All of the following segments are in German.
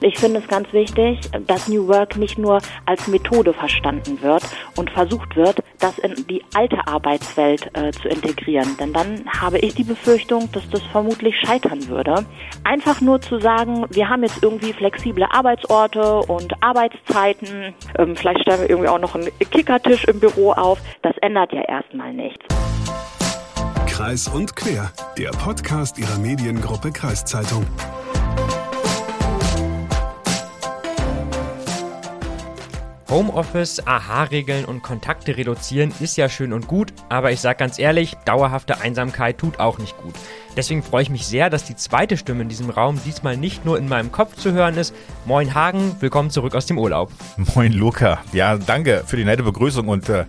Ich finde es ganz wichtig, dass New Work nicht nur als Methode verstanden wird und versucht wird, das in die alte Arbeitswelt äh, zu integrieren. Denn dann habe ich die Befürchtung, dass das vermutlich scheitern würde. Einfach nur zu sagen, wir haben jetzt irgendwie flexible Arbeitsorte und Arbeitszeiten, ähm, vielleicht stellen wir irgendwie auch noch einen Kickertisch im Büro auf, das ändert ja erstmal nichts. Kreis und Quer, der Podcast Ihrer Mediengruppe Kreiszeitung. Homeoffice, Aha-Regeln und Kontakte reduzieren ist ja schön und gut, aber ich sag ganz ehrlich, dauerhafte Einsamkeit tut auch nicht gut. Deswegen freue ich mich sehr, dass die zweite Stimme in diesem Raum diesmal nicht nur in meinem Kopf zu hören ist. Moin Hagen, willkommen zurück aus dem Urlaub. Moin Luca. Ja, danke für die nette Begrüßung und äh,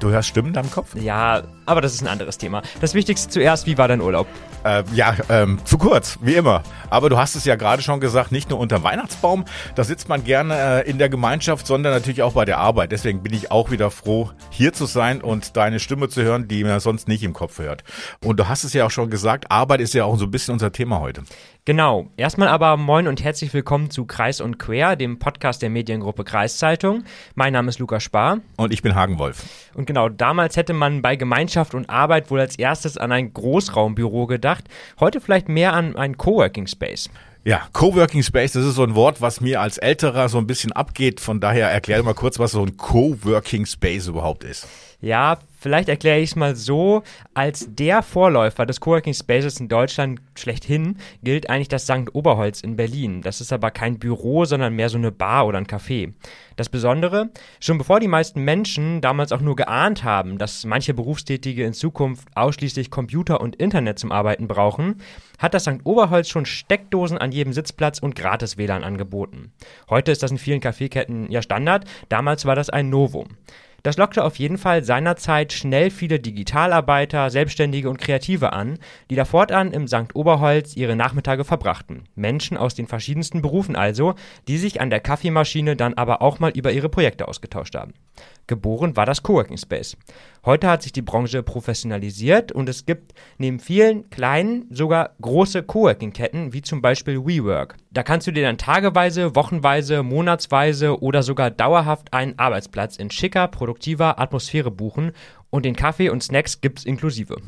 du hörst Stimmen in deinem Kopf? Ja, aber das ist ein anderes Thema. Das Wichtigste zuerst, wie war dein Urlaub? Äh, ja, ähm, zu kurz, wie immer. Aber du hast es ja gerade schon gesagt, nicht nur unter Weihnachtsbaum, da sitzt man gerne äh, in der Gemeinschaft, sondern natürlich auch bei der Arbeit. Deswegen bin ich auch wieder froh, hier zu sein und deine Stimme zu hören, die man sonst nicht im Kopf hört. Und du hast es ja auch schon gesagt, Arbeit ist ja auch so ein bisschen unser Thema heute. Genau. Erstmal aber moin und herzlich willkommen zu Kreis und Quer, dem Podcast der Mediengruppe Kreiszeitung. Mein Name ist Lukas Spar. Und ich bin Hagen Wolf. Und genau, damals hätte man bei Gemeinschaft und Arbeit wohl als erstes an ein Großraumbüro gedacht. Heute vielleicht mehr an ein Coworking Space. Ja, Coworking Space, das ist so ein Wort, was mir als Älterer so ein bisschen abgeht. Von daher erklär mal kurz, was so ein Coworking Space überhaupt ist. Ja, vielleicht erkläre ich es mal so, als der Vorläufer des Coworking Spaces in Deutschland schlechthin gilt eigentlich das St. Oberholz in Berlin. Das ist aber kein Büro, sondern mehr so eine Bar oder ein Café. Das Besondere, schon bevor die meisten Menschen damals auch nur geahnt haben, dass manche Berufstätige in Zukunft ausschließlich Computer und Internet zum Arbeiten brauchen, hat das St. Oberholz schon Steckdosen an jedem Sitzplatz und gratis WLAN angeboten. Heute ist das in vielen Kaffeeketten ja Standard, damals war das ein Novum. Das lockte auf jeden Fall seinerzeit schnell viele Digitalarbeiter, Selbstständige und Kreative an, die da fortan im St. Oberholz ihre Nachmittage verbrachten. Menschen aus den verschiedensten Berufen also, die sich an der Kaffeemaschine dann aber auch mal über ihre Projekte ausgetauscht haben. Geboren war das Coworking Space. Heute hat sich die Branche professionalisiert und es gibt neben vielen kleinen sogar große Coworking-Ketten, wie zum Beispiel WeWork. Da kannst du dir dann tageweise, wochenweise, monatsweise oder sogar dauerhaft einen Arbeitsplatz in schicker, produktiver Atmosphäre buchen und den Kaffee und Snacks gibt's inklusive.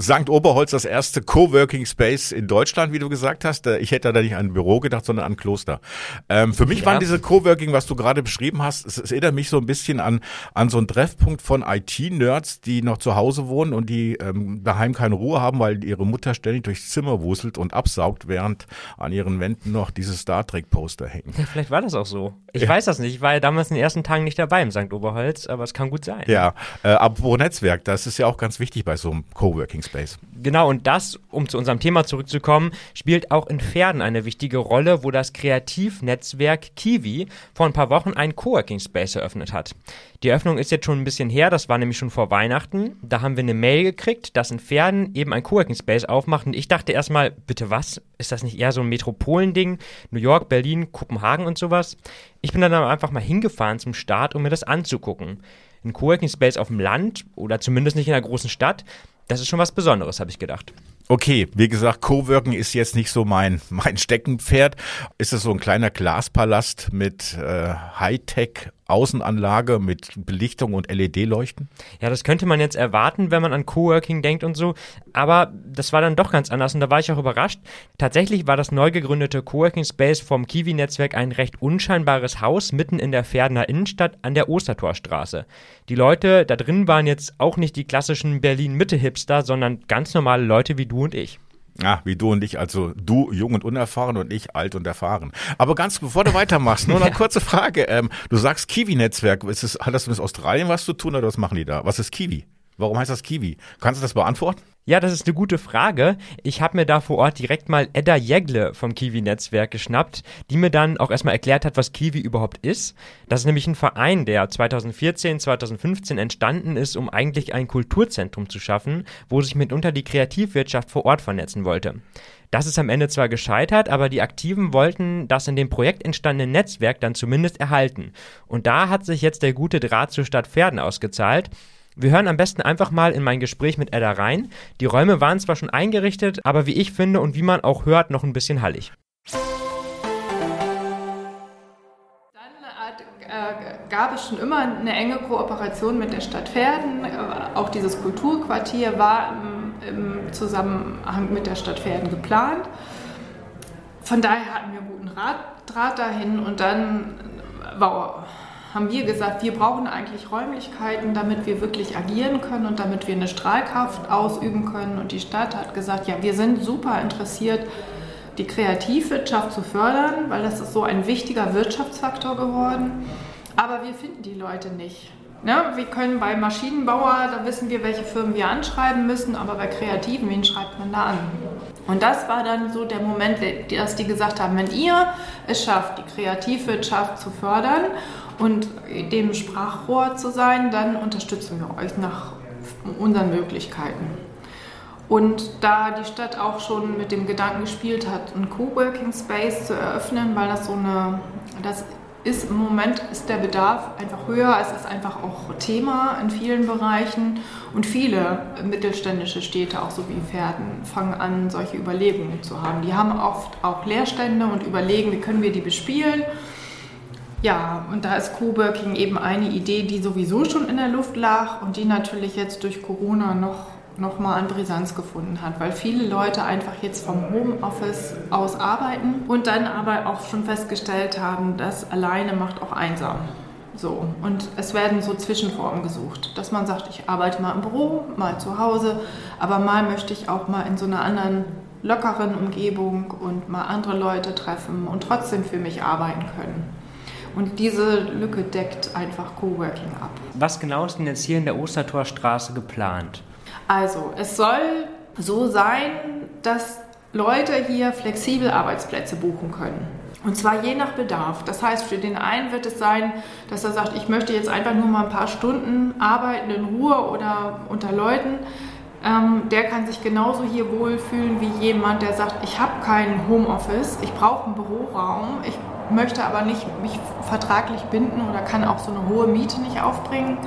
St. Oberholz das erste Coworking Space in Deutschland, wie du gesagt hast. Äh, ich hätte da nicht an ein Büro gedacht, sondern an ein Kloster. Ähm, für mich ja. waren diese Coworking, was du gerade beschrieben hast, es, es, erinnert mich so ein bisschen an, an so einen Treffpunkt von IT-Nerds, die noch zu Hause wohnen und die ähm, daheim keine Ruhe haben, weil ihre Mutter ständig durchs Zimmer wuselt und absaugt, während an ihren Wänden noch diese Star Trek Poster hängen. Ja, vielleicht war das auch so. Ich ja. weiß das nicht. Ich war ja damals in den ersten Tagen nicht dabei im St. Oberholz, aber es kann gut sein. Ja, äh, apropos Netzwerk, das ist ja auch ganz wichtig bei so einem Coworking Space. Genau, und das, um zu unserem Thema zurückzukommen, spielt auch in Pferden eine wichtige Rolle, wo das Kreativnetzwerk Kiwi vor ein paar Wochen einen Coworking Space eröffnet hat. Die Eröffnung ist jetzt schon ein bisschen her, das war nämlich schon vor Weihnachten. Da haben wir eine Mail gekriegt, dass in Pferden eben ein Coworking Space aufmacht. Und ich dachte erstmal, bitte was? Ist das nicht eher so ein Metropolending? New York, Berlin, Kopenhagen und sowas? Ich bin dann aber einfach mal hingefahren zum Start, um mir das anzugucken. Ein Coworking Space auf dem Land oder zumindest nicht in einer großen Stadt, das ist schon was Besonderes, habe ich gedacht. Okay, wie gesagt, Coworking ist jetzt nicht so mein, mein Steckenpferd. Ist es so ein kleiner Glaspalast mit äh, Hightech Außenanlage mit Belichtung und LED-Leuchten? Ja, das könnte man jetzt erwarten, wenn man an Coworking denkt und so. Aber das war dann doch ganz anders und da war ich auch überrascht. Tatsächlich war das neu gegründete Coworking Space vom Kiwi-Netzwerk ein recht unscheinbares Haus mitten in der Pferdener Innenstadt an der Ostertorstraße. Die Leute da drin waren jetzt auch nicht die klassischen Berlin-Mitte-Hipster, sondern ganz normale Leute wie du und ich. Ja, wie du und ich, also du jung und unerfahren und ich alt und erfahren. Aber ganz bevor du weitermachst, nur eine ja. kurze Frage. Ähm, du sagst Kiwi-Netzwerk. Hat das mit Australien was zu tun oder was machen die da? Was ist Kiwi? Warum heißt das Kiwi? Kannst du das beantworten? Ja, das ist eine gute Frage. Ich habe mir da vor Ort direkt mal Edda Jägle vom Kiwi-Netzwerk geschnappt, die mir dann auch erstmal erklärt hat, was Kiwi überhaupt ist. Das ist nämlich ein Verein, der 2014, 2015 entstanden ist, um eigentlich ein Kulturzentrum zu schaffen, wo sich mitunter die Kreativwirtschaft vor Ort vernetzen wollte. Das ist am Ende zwar gescheitert, aber die Aktiven wollten das in dem Projekt entstandene Netzwerk dann zumindest erhalten. Und da hat sich jetzt der gute Draht zur Stadt Pferden ausgezahlt. Wir hören am besten einfach mal in mein Gespräch mit Edda rein. Die Räume waren zwar schon eingerichtet, aber wie ich finde und wie man auch hört, noch ein bisschen hallig. Äh, gab es schon immer eine enge Kooperation mit der Stadt Verden. Äh, auch dieses Kulturquartier war im, Zusammenhang mit der Stadt Verden geplant. Von daher hatten wir guten Rat, Draht dahin und dann war haben wir gesagt, wir brauchen eigentlich Räumlichkeiten, damit wir wirklich agieren können und damit wir eine Strahlkraft ausüben können. Und die Stadt hat gesagt, ja, wir sind super interessiert, die Kreativwirtschaft zu fördern, weil das ist so ein wichtiger Wirtschaftsfaktor geworden. Aber wir finden die Leute nicht. Ne? Wir können bei Maschinenbauer, da wissen wir, welche Firmen wir anschreiben müssen, aber bei Kreativen, wen schreibt man da an? Und das war dann so der Moment, dass die gesagt haben, wenn ihr es schafft, die Kreativwirtschaft zu fördern und dem Sprachrohr zu sein, dann unterstützen wir euch nach unseren Möglichkeiten. Und da die Stadt auch schon mit dem Gedanken gespielt hat, einen Coworking Space zu eröffnen, weil das so eine, das ist im Moment ist der Bedarf einfach höher. Es ist einfach auch Thema in vielen Bereichen und viele mittelständische Städte, auch so wie Pferden, fangen an, solche Überlegungen zu haben. Die haben oft auch Leerstände und überlegen, wie können wir die bespielen. Ja, und da ist Coworking eben eine Idee, die sowieso schon in der Luft lag und die natürlich jetzt durch Corona noch nochmal an Brisanz gefunden hat, weil viele Leute einfach jetzt vom Homeoffice aus arbeiten und dann aber auch schon festgestellt haben, dass alleine macht auch einsam. So, und es werden so Zwischenformen gesucht, dass man sagt, ich arbeite mal im Büro, mal zu Hause, aber mal möchte ich auch mal in so einer anderen lockeren Umgebung und mal andere Leute treffen und trotzdem für mich arbeiten können. Und diese Lücke deckt einfach Coworking ab. Was genau ist denn jetzt hier in der Ostertorstraße geplant? Also, es soll so sein, dass Leute hier flexibel Arbeitsplätze buchen können. Und zwar je nach Bedarf. Das heißt, für den einen wird es sein, dass er sagt, ich möchte jetzt einfach nur mal ein paar Stunden arbeiten in Ruhe oder unter Leuten. Ähm, der kann sich genauso hier wohlfühlen wie jemand, der sagt, ich habe kein Homeoffice, ich brauche einen Büroraum, ich möchte aber nicht mich vertraglich binden oder kann auch so eine hohe Miete nicht aufbringen.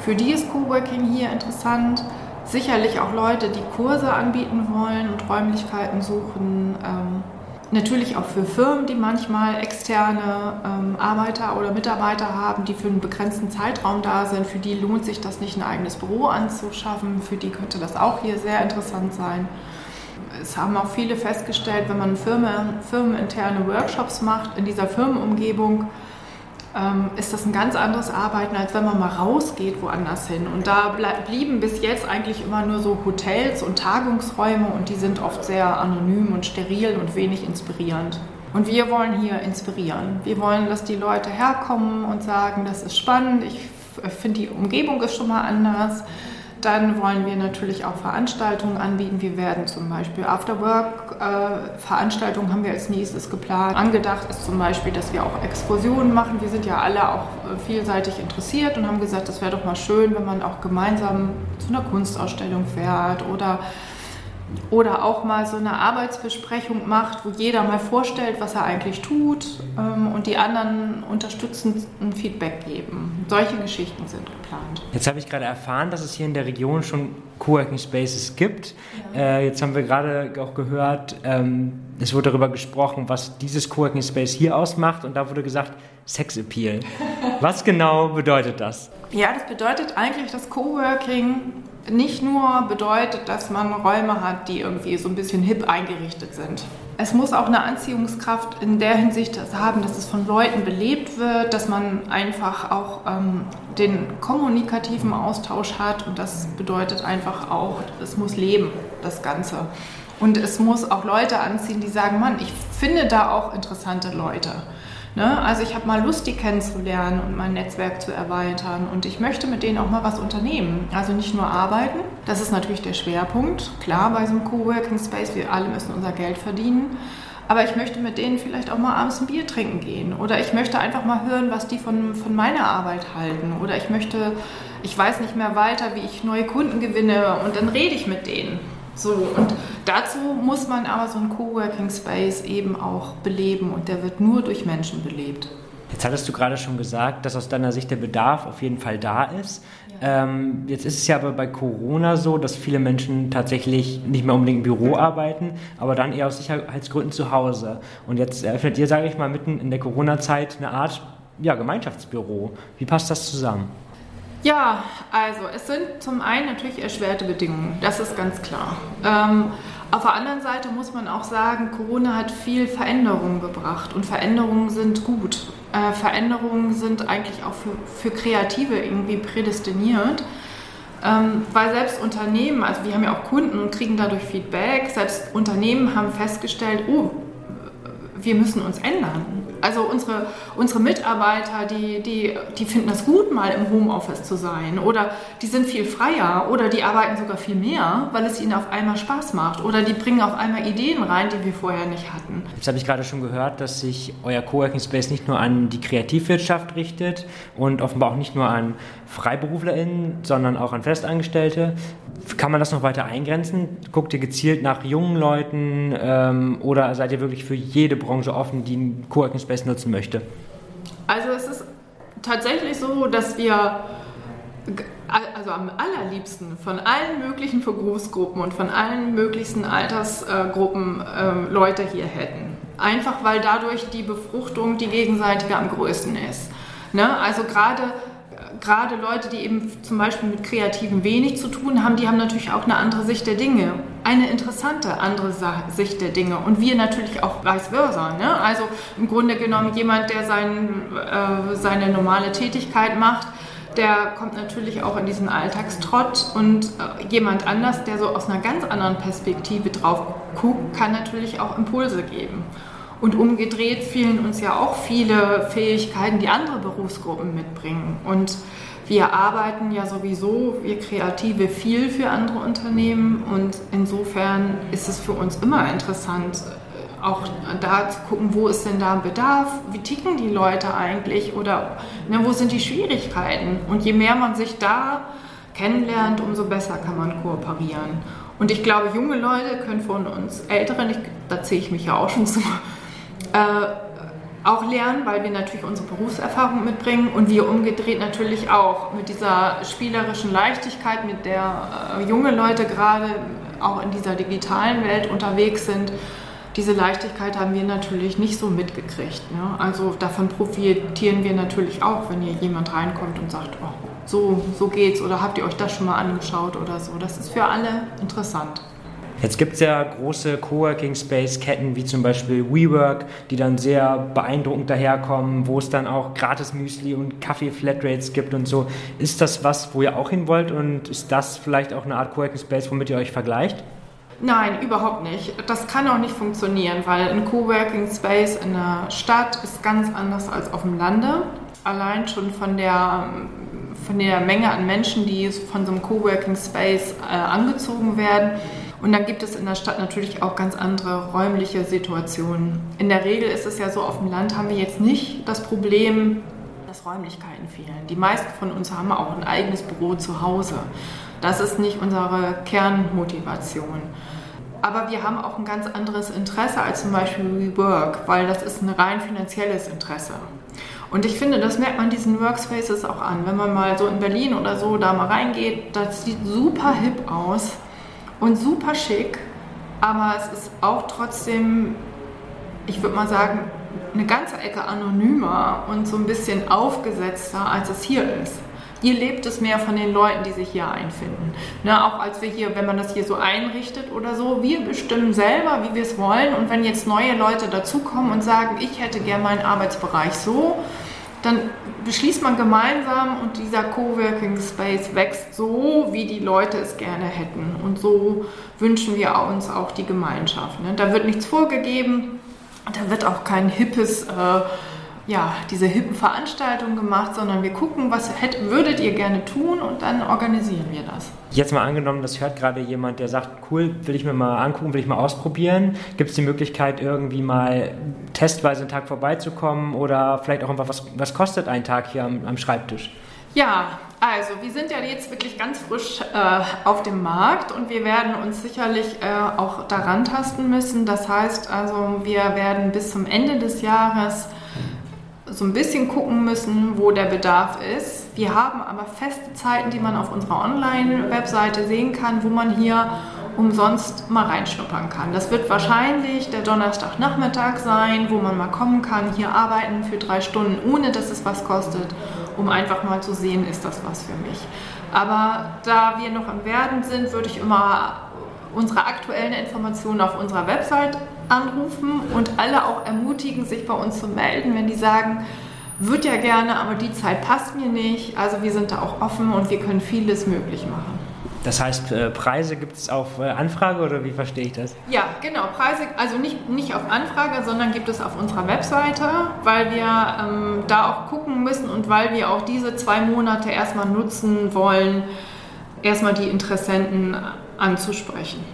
Für die ist Coworking hier interessant sicherlich auch Leute, die Kurse anbieten wollen und Räumlichkeiten suchen. Ähm, natürlich auch für Firmen, die manchmal externe ähm, Arbeiter oder Mitarbeiter haben, die für einen begrenzten Zeitraum da sind. Für die lohnt sich das nicht, ein eigenes Büro anzuschaffen. Für die könnte das auch hier sehr interessant sein. Es haben auch viele festgestellt, wenn man Firmen, firmeninterne Workshops macht in dieser Firmenumgebung, ähm, ist das ein ganz anderes Arbeiten, als wenn man mal rausgeht woanders hin. Und da blieben bis jetzt eigentlich immer nur so Hotels und Tagungsräume und die sind oft sehr anonym und steril und wenig inspirierend. Und wir wollen hier inspirieren. Wir wollen, dass die Leute herkommen und sagen, das ist spannend, ich finde die Umgebung ist schon mal anders. Dann wollen wir natürlich auch Veranstaltungen anbieten. Wir werden zum Beispiel Afterwork-Veranstaltungen haben wir als nächstes geplant. Angedacht ist zum Beispiel, dass wir auch Exkursionen machen. Wir sind ja alle auch äh, vielseitig interessiert und haben gesagt, das wäre doch mal schön, wenn man auch gemeinsam zu einer Kunstausstellung fährt oder oder auch mal so eine Arbeitsbesprechung macht, wo jeder mal vorstellt, was er eigentlich tut ähm, und die anderen unterstützend ein Feedback geben. Solche Geschichten sind geplant. Jetzt habe ich gerade erfahren, dass es hier in der Region schon Coworking Spaces gibt. Ja. Äh, jetzt haben wir gerade auch gehört, ähm, es wurde darüber gesprochen, was dieses Coworking Space hier ausmacht und da wurde gesagt, Sex Appeal. was genau bedeutet das? Ja, das bedeutet eigentlich, dass Coworking nicht nur bedeutet, dass man Räume hat, die irgendwie so ein bisschen hip eingerichtet sind. Es muss auch eine Anziehungskraft in der Hinsicht haben, dass es von Leuten belebt wird, dass man einfach auch ähm, den kommunikativen Austausch hat und das bedeutet einfach auch, es muss leben, das Ganze. Und es muss auch Leute anziehen, die sagen, Mann, ich finde da auch interessante Leute. Ne? Also ich habe mal Lust, die kennenzulernen und mein Netzwerk zu erweitern und ich möchte mit denen auch mal was unternehmen. Also nicht nur arbeiten, das ist natürlich der Schwerpunkt. Klar, bei so einem Coworking Space, wir alle müssen unser Geld verdienen. Aber ich möchte mit denen vielleicht auch mal abends ein Bier trinken gehen. Oder ich möchte einfach mal hören, was die von, von meiner Arbeit halten. Oder ich möchte, ich weiß nicht mehr weiter, wie ich neue Kunden gewinne und dann rede ich mit denen. So, und dazu muss man aber so einen Coworking Space eben auch beleben und der wird nur durch Menschen belebt. Jetzt hattest du gerade schon gesagt, dass aus deiner Sicht der Bedarf auf jeden Fall da ist. Ja. Ähm, jetzt ist es ja aber bei Corona so, dass viele Menschen tatsächlich nicht mehr unbedingt im Büro arbeiten, aber dann eher aus Sicherheitsgründen zu Hause. Und jetzt eröffnet ihr, sage ich mal, mitten in der Corona-Zeit eine Art ja, Gemeinschaftsbüro. Wie passt das zusammen? Ja, also es sind zum einen natürlich erschwerte Bedingungen, das ist ganz klar. Ähm, auf der anderen Seite muss man auch sagen, Corona hat viel Veränderungen gebracht und Veränderungen sind gut. Äh, Veränderungen sind eigentlich auch für, für Kreative irgendwie prädestiniert. Ähm, weil selbst Unternehmen, also wir haben ja auch Kunden und kriegen dadurch Feedback, selbst Unternehmen haben festgestellt, oh, wir müssen uns ändern. Also unsere, unsere Mitarbeiter, die, die, die finden das gut, mal im Homeoffice zu sein. Oder die sind viel freier oder die arbeiten sogar viel mehr, weil es ihnen auf einmal Spaß macht. Oder die bringen auf einmal Ideen rein, die wir vorher nicht hatten. Jetzt habe ich gerade schon gehört, dass sich euer Coworking Space nicht nur an die Kreativwirtschaft richtet und offenbar auch nicht nur an FreiberuflerInnen, sondern auch an Festangestellte. Kann man das noch weiter eingrenzen? Guckt ihr gezielt nach jungen Leuten ähm, oder seid ihr wirklich für jede Branche offen, die einen Coworking Space nutzen möchte? Also es ist tatsächlich so, dass wir also am allerliebsten von allen möglichen Berufsgruppen und von allen möglichen Altersgruppen äh, Leute hier hätten. Einfach weil dadurch die Befruchtung die gegenseitige am größten ist. Ne? Also gerade gerade Leute, die eben zum Beispiel mit Kreativen wenig zu tun haben, die haben natürlich auch eine andere Sicht der Dinge. Eine interessante andere Sicht der Dinge. Und wir natürlich auch vice versa. Ne? Also im Grunde genommen jemand, der sein, äh, seine normale Tätigkeit macht, der kommt natürlich auch in diesen Alltagstrott und äh, jemand anders, der so aus einer ganz anderen Perspektive drauf guckt, kann natürlich auch Impulse geben. Und umgedreht fehlen uns ja auch viele Fähigkeiten, die andere Berufsgruppen mitbringen. Und wir arbeiten ja sowieso, wir Kreative, viel für andere Unternehmen. Und insofern ist es für uns immer interessant, auch da zu gucken, wo ist denn da ein Bedarf, wie ticken die Leute eigentlich oder ne, wo sind die Schwierigkeiten. Und je mehr man sich da kennenlernt, umso besser kann man kooperieren. Und ich glaube, junge Leute können von uns Älteren, ich, da zähle ich mich ja auch schon zu, auch lernen, weil wir natürlich unsere Berufserfahrung mitbringen und wir umgedreht natürlich auch mit dieser spielerischen Leichtigkeit, mit der äh, junge Leute gerade auch in dieser digitalen Welt unterwegs sind. Diese Leichtigkeit haben wir natürlich nicht so mitgekriegt. Ne? Also davon profitieren wir natürlich auch, wenn hier jemand reinkommt und sagt, oh, so, so geht's oder habt ihr euch das schon mal angeschaut oder so. Das ist für alle interessant. Jetzt gibt es ja große Coworking Space Ketten wie zum Beispiel WeWork, die dann sehr beeindruckend daherkommen, wo es dann auch gratis Müsli und Kaffee Flatrates gibt und so. Ist das was, wo ihr auch hin wollt und ist das vielleicht auch eine Art Coworking Space, womit ihr euch vergleicht? Nein, überhaupt nicht. Das kann auch nicht funktionieren, weil ein Coworking Space in der Stadt ist ganz anders als auf dem Lande. Allein schon von der, von der Menge an Menschen, die von so einem Coworking Space äh, angezogen werden und dann gibt es in der Stadt natürlich auch ganz andere räumliche Situationen. In der Regel ist es ja so, auf dem Land haben wir jetzt nicht das Problem, dass Räumlichkeiten fehlen. Die meisten von uns haben auch ein eigenes Büro zu Hause. Das ist nicht unsere Kernmotivation. Aber wir haben auch ein ganz anderes Interesse als zum Beispiel WeWork, weil das ist ein rein finanzielles Interesse. Und ich finde, das merkt man diesen Workspaces auch an. Wenn man mal so in Berlin oder so da mal reingeht, das sieht super hip aus und super schick, aber es ist auch trotzdem, ich würde mal sagen, eine ganze Ecke anonymer und so ein bisschen aufgesetzter, als es hier ist. Hier lebt es mehr von den Leuten, die sich hier einfinden. Ne, auch als wir hier, wenn man das hier so einrichtet oder so, wir bestimmen selber, wie wir es wollen. Und wenn jetzt neue Leute dazukommen und sagen, ich hätte gerne meinen Arbeitsbereich so, dann beschließt man gemeinsam und dieser Coworking Space wächst so, wie die Leute es gerne hätten. Und so wünschen wir uns auch die Gemeinschaft. Ne? Da wird nichts vorgegeben, da wird auch kein hippes, äh, ja, diese hippen Veranstaltungen gemacht, sondern wir gucken, was hätt, würdet ihr gerne tun und dann organisieren wir das. Jetzt mal angenommen, das hört gerade jemand, der sagt, cool, will ich mir mal angucken, will ich mal ausprobieren. Gibt es die Möglichkeit, irgendwie mal testweise einen Tag vorbeizukommen oder vielleicht auch einfach, was, was kostet ein Tag hier am, am Schreibtisch? Ja, also wir sind ja jetzt wirklich ganz frisch äh, auf dem Markt und wir werden uns sicherlich äh, auch daran tasten müssen. Das heißt also, wir werden bis zum Ende des Jahres so ein bisschen gucken müssen, wo der Bedarf ist. Wir haben aber feste Zeiten, die man auf unserer Online-Webseite sehen kann, wo man hier umsonst mal reinschnuppern kann. Das wird wahrscheinlich der Donnerstagnachmittag sein, wo man mal kommen kann, hier arbeiten für drei Stunden, ohne dass es was kostet, um einfach mal zu sehen, ist das was für mich. Aber da wir noch am Werden sind, würde ich immer unsere aktuellen Informationen auf unserer Website anrufen und alle auch ermutigen, sich bei uns zu melden, wenn die sagen, würde ja gerne, aber die Zeit passt mir nicht. Also wir sind da auch offen und wir können vieles möglich machen. Das heißt, äh, Preise gibt es auf äh, Anfrage oder wie verstehe ich das? Ja, genau. Preise, also nicht, nicht auf Anfrage, sondern gibt es auf unserer Webseite, weil wir ähm, da auch gucken müssen und weil wir auch diese zwei Monate erstmal nutzen wollen, erstmal die Interessenten anzusprechen.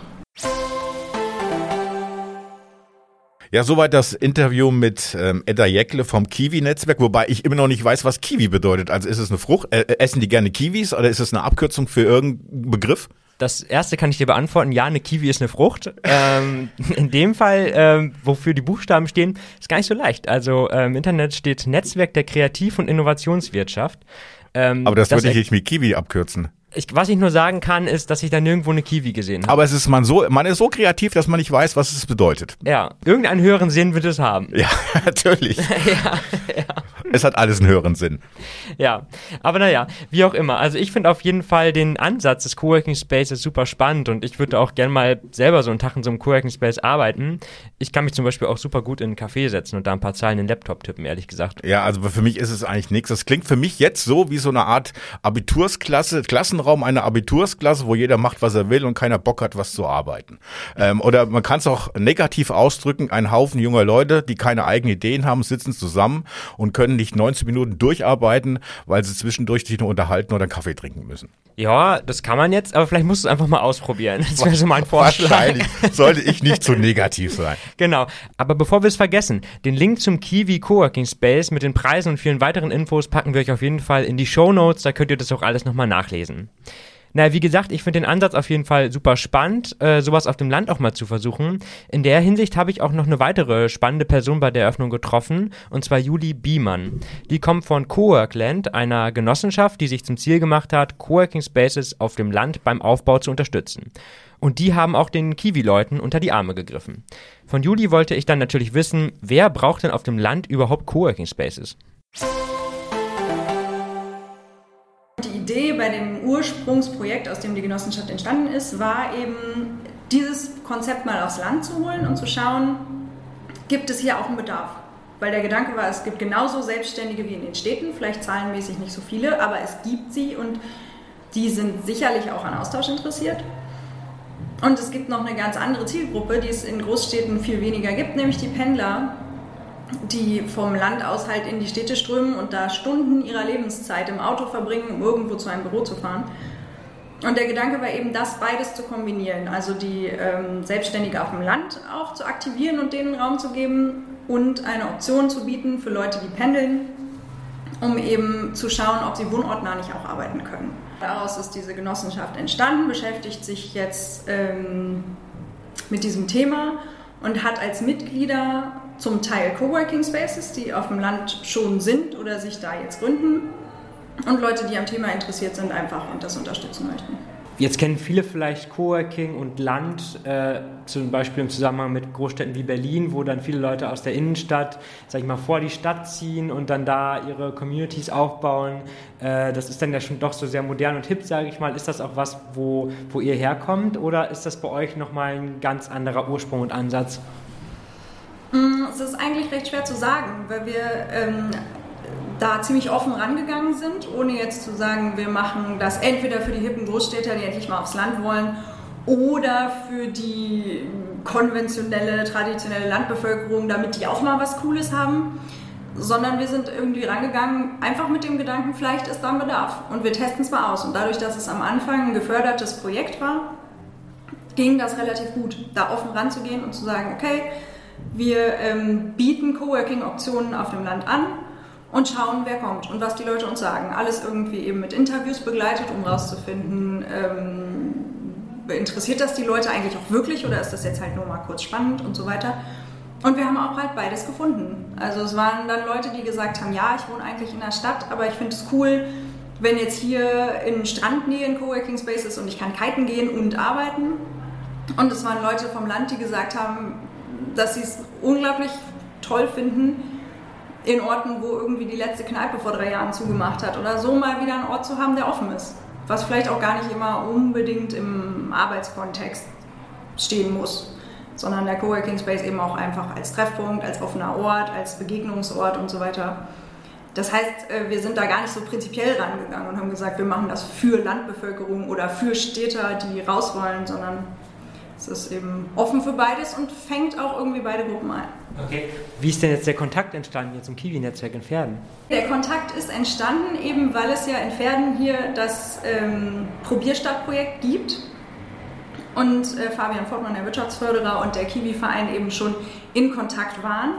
Ja, soweit das Interview mit ähm, Edda Jäckle vom Kiwi-Netzwerk, wobei ich immer noch nicht weiß, was Kiwi bedeutet. Also ist es eine Frucht? Äh, äh, essen die gerne Kiwis oder ist es eine Abkürzung für irgendeinen Begriff? Das erste kann ich dir beantworten. Ja, eine Kiwi ist eine Frucht. ähm, in dem Fall, ähm, wofür die Buchstaben stehen, ist gar nicht so leicht. Also äh, im Internet steht Netzwerk der Kreativ- und Innovationswirtschaft. Ähm, Aber das, würde ich nicht mit Kiwi abkürzen. Ich, was ich nur sagen kann, ist, dass ich da nirgendwo eine Kiwi gesehen habe. Aber es ist man so, man ist so kreativ, dass man nicht weiß, was es bedeutet. Ja, irgendeinen höheren Sinn wird es haben. Ja, natürlich. ja, ja. Es hat alles einen höheren Sinn. Ja, aber naja, wie auch immer. Also ich finde auf jeden Fall den Ansatz des Coworking Spaces super spannend und ich würde auch gerne mal selber so einen Tag in so einem Coworking Space arbeiten. Ich kann mich zum Beispiel auch super gut in einen Café setzen und da ein paar Zahlen in den Laptop tippen, ehrlich gesagt. Ja, also für mich ist es eigentlich nichts. Das klingt für mich jetzt so wie so eine Art Abitursklasse, Klassenraum einer Abitursklasse, wo jeder macht, was er will und keiner Bock hat, was zu arbeiten. Ähm, oder man kann es auch negativ ausdrücken, ein Haufen junger Leute, die keine eigenen Ideen haben, sitzen zusammen und können nicht 90 Minuten durcharbeiten, weil sie zwischendurch sich nur unterhalten oder einen Kaffee trinken müssen. Ja, das kann man jetzt, aber vielleicht musst du es einfach mal ausprobieren. Das wäre so mein Vorschlag. Wahrscheinlich sollte ich nicht zu negativ sein. Genau. Aber bevor wir es vergessen, den Link zum Kiwi Coworking Space mit den Preisen und vielen weiteren Infos packen wir euch auf jeden Fall in die Show Notes. Da könnt ihr das auch alles nochmal nachlesen. Na, wie gesagt, ich finde den Ansatz auf jeden Fall super spannend, äh, sowas auf dem Land auch mal zu versuchen. In der Hinsicht habe ich auch noch eine weitere spannende Person bei der Eröffnung getroffen, und zwar Juli Biemann. Die kommt von Coworkland, einer Genossenschaft, die sich zum Ziel gemacht hat, Coworking Spaces auf dem Land beim Aufbau zu unterstützen. Und die haben auch den Kiwi-Leuten unter die Arme gegriffen. Von Juli wollte ich dann natürlich wissen, wer braucht denn auf dem Land überhaupt Coworking Spaces? Idee bei dem Ursprungsprojekt, aus dem die Genossenschaft entstanden ist, war eben dieses Konzept mal aufs Land zu holen und zu schauen, gibt es hier auch einen Bedarf? Weil der Gedanke war, es gibt genauso Selbstständige wie in den Städten, vielleicht zahlenmäßig nicht so viele, aber es gibt sie und die sind sicherlich auch an Austausch interessiert. Und es gibt noch eine ganz andere Zielgruppe, die es in Großstädten viel weniger gibt, nämlich die Pendler, die vom Land aus halt in die Städte strömen und da Stunden ihrer Lebenszeit im Auto verbringen, um irgendwo zu einem Büro zu fahren. Und der Gedanke war eben, das beides zu kombinieren, also die ähm, Selbstständige auf dem Land auch zu aktivieren und denen Raum zu geben und eine Option zu bieten für Leute, die pendeln, um eben zu schauen, ob sie wohnortnah nicht auch arbeiten können. Daraus ist diese Genossenschaft entstanden, beschäftigt sich jetzt ähm, mit diesem Thema und hat als Mitglieder zum Teil Coworking Spaces, die auf dem Land schon sind oder sich da jetzt gründen und Leute, die am Thema interessiert sind, einfach und das unterstützen möchten. Jetzt kennen viele vielleicht Coworking und Land, äh, zum Beispiel im Zusammenhang mit Großstädten wie Berlin, wo dann viele Leute aus der Innenstadt, sag ich mal, vor die Stadt ziehen und dann da ihre Communities aufbauen. Äh, das ist dann ja schon doch so sehr modern und hip, sage ich mal. Ist das auch was, wo, wo ihr herkommt oder ist das bei euch nochmal ein ganz anderer Ursprung und Ansatz? Mm, es ist eigentlich recht schwer zu sagen, weil wir ähm, da ziemlich offen rangegangen sind, ohne jetzt zu sagen, wir machen das entweder für die hippen Großstädter, die endlich mal aufs Land wollen, oder für die konventionelle, traditionelle Landbevölkerung, damit die auch mal was Cooles haben, sondern wir sind irgendwie rangegangen, einfach mit dem Gedanken, vielleicht ist da ein Bedarf und wir testen es mal aus. Und dadurch, dass es am Anfang ein gefördertes Projekt war, ging das relativ gut, da offen ranzugehen und zu sagen, okay, wir ähm, bieten Coworking-Optionen auf dem Land an und schauen, wer kommt und was die Leute uns sagen. Alles irgendwie eben mit Interviews begleitet, um rauszufinden, ähm, interessiert das die Leute eigentlich auch wirklich oder ist das jetzt halt nur mal kurz spannend und so weiter. Und wir haben auch halt beides gefunden. Also es waren dann Leute, die gesagt haben, ja, ich wohne eigentlich in der Stadt, aber ich finde es cool, wenn jetzt hier in Strandnähe ein Coworking Space ist und ich kann kiten gehen und arbeiten Und es waren Leute vom Land, die gesagt haben, dass sie es unglaublich toll finden, in Orten, wo irgendwie die letzte Kneipe vor drei Jahren zugemacht hat oder so mal wieder einen Ort zu haben, der offen ist. Was vielleicht auch gar nicht immer unbedingt im Arbeitskontext stehen muss, sondern der Coworking Space eben auch einfach als Treffpunkt, als offener Ort, als Begegnungsort und so weiter. Das heißt, äh, wir sind da gar nicht so prinzipiell rangegangen und haben gesagt, wir machen das für Landbevölkerung oder für Städter, die raus wollen, sondern es ist eben offen für beides und fängt auch irgendwie beide Gruppen ein. Okay. Wie ist denn jetzt der Kontakt entstanden hier zum Kiwi-Netzwerk in Pferden? Der Kontakt ist entstanden, eben weil es ja in Pferden hier das ähm, Probierstadtprojekt gibt und äh, Fabian Fortmann, der Wirtschaftsförderer, und der Kiwi-Verein eben schon in Kontakt waren.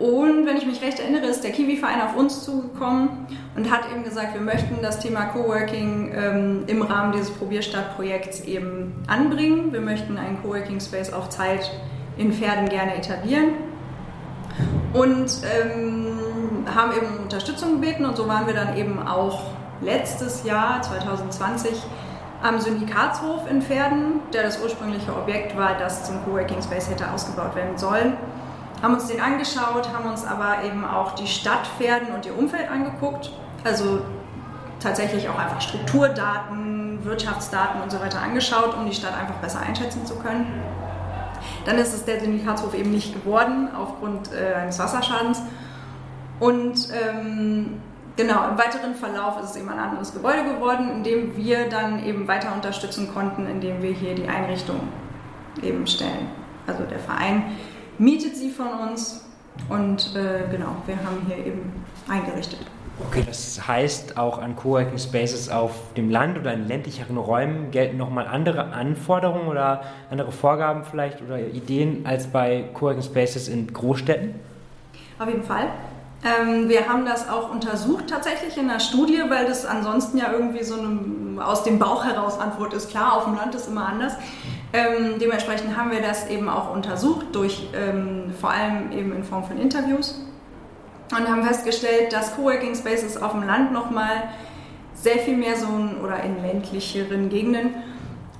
Und wenn ich mich recht erinnere, ist der Kiwi-Verein auf uns zugekommen und hat eben gesagt, wir möchten das Thema Coworking ähm, im Rahmen dieses Probierstadtprojekts eben anbringen. Wir möchten einen Coworking-Space auf Zeit in Pferden gerne etablieren und ähm, haben eben Unterstützung gebeten und so waren wir dann eben auch letztes Jahr, 2020, am Syndikatshof in Pferden, der das ursprüngliche Objekt war, das zum Coworking Space hätte ausgebaut werden sollen haben uns den angeschaut, haben uns aber eben auch die Stadt Pferden und ihr Umfeld angeguckt. Also tatsächlich auch einfach Strukturdaten, Wirtschaftsdaten und so weiter angeschaut, um die Stadt einfach besser einschätzen zu können. Dann ist es der Syndikatshof eben nicht geworden aufgrund äh, eines Wasserschadens. Und ähm, genau, im weiteren Verlauf ist es eben ein anderes Gebäude geworden, in dem wir dann eben weiter unterstützen konnten, indem wir hier die Einrichtung eben stellen. Also der Verein mietet sie von uns und äh, genau, wir haben hier eben eingerichtet. Okay, das heißt, auch an Coworking Spaces auf dem Land oder in ländlicheren Räumen gelten nochmal andere Anforderungen oder andere Vorgaben vielleicht oder Ideen als bei Coworking Spaces in Großstädten? Auf jeden Fall. Ähm, wir haben das auch untersucht tatsächlich in einer Studie, weil das ansonsten ja irgendwie so eine aus dem Bauch heraus Antwort ist. Klar, auf dem Land ist immer anders. Ähm, dementsprechend haben wir das eben auch untersucht, durch, ähm, vor allem eben in Form von Interviews und haben festgestellt, dass Coworking Spaces auf dem Land nochmal sehr viel mehr so ein, oder in ländlicheren Gegenden,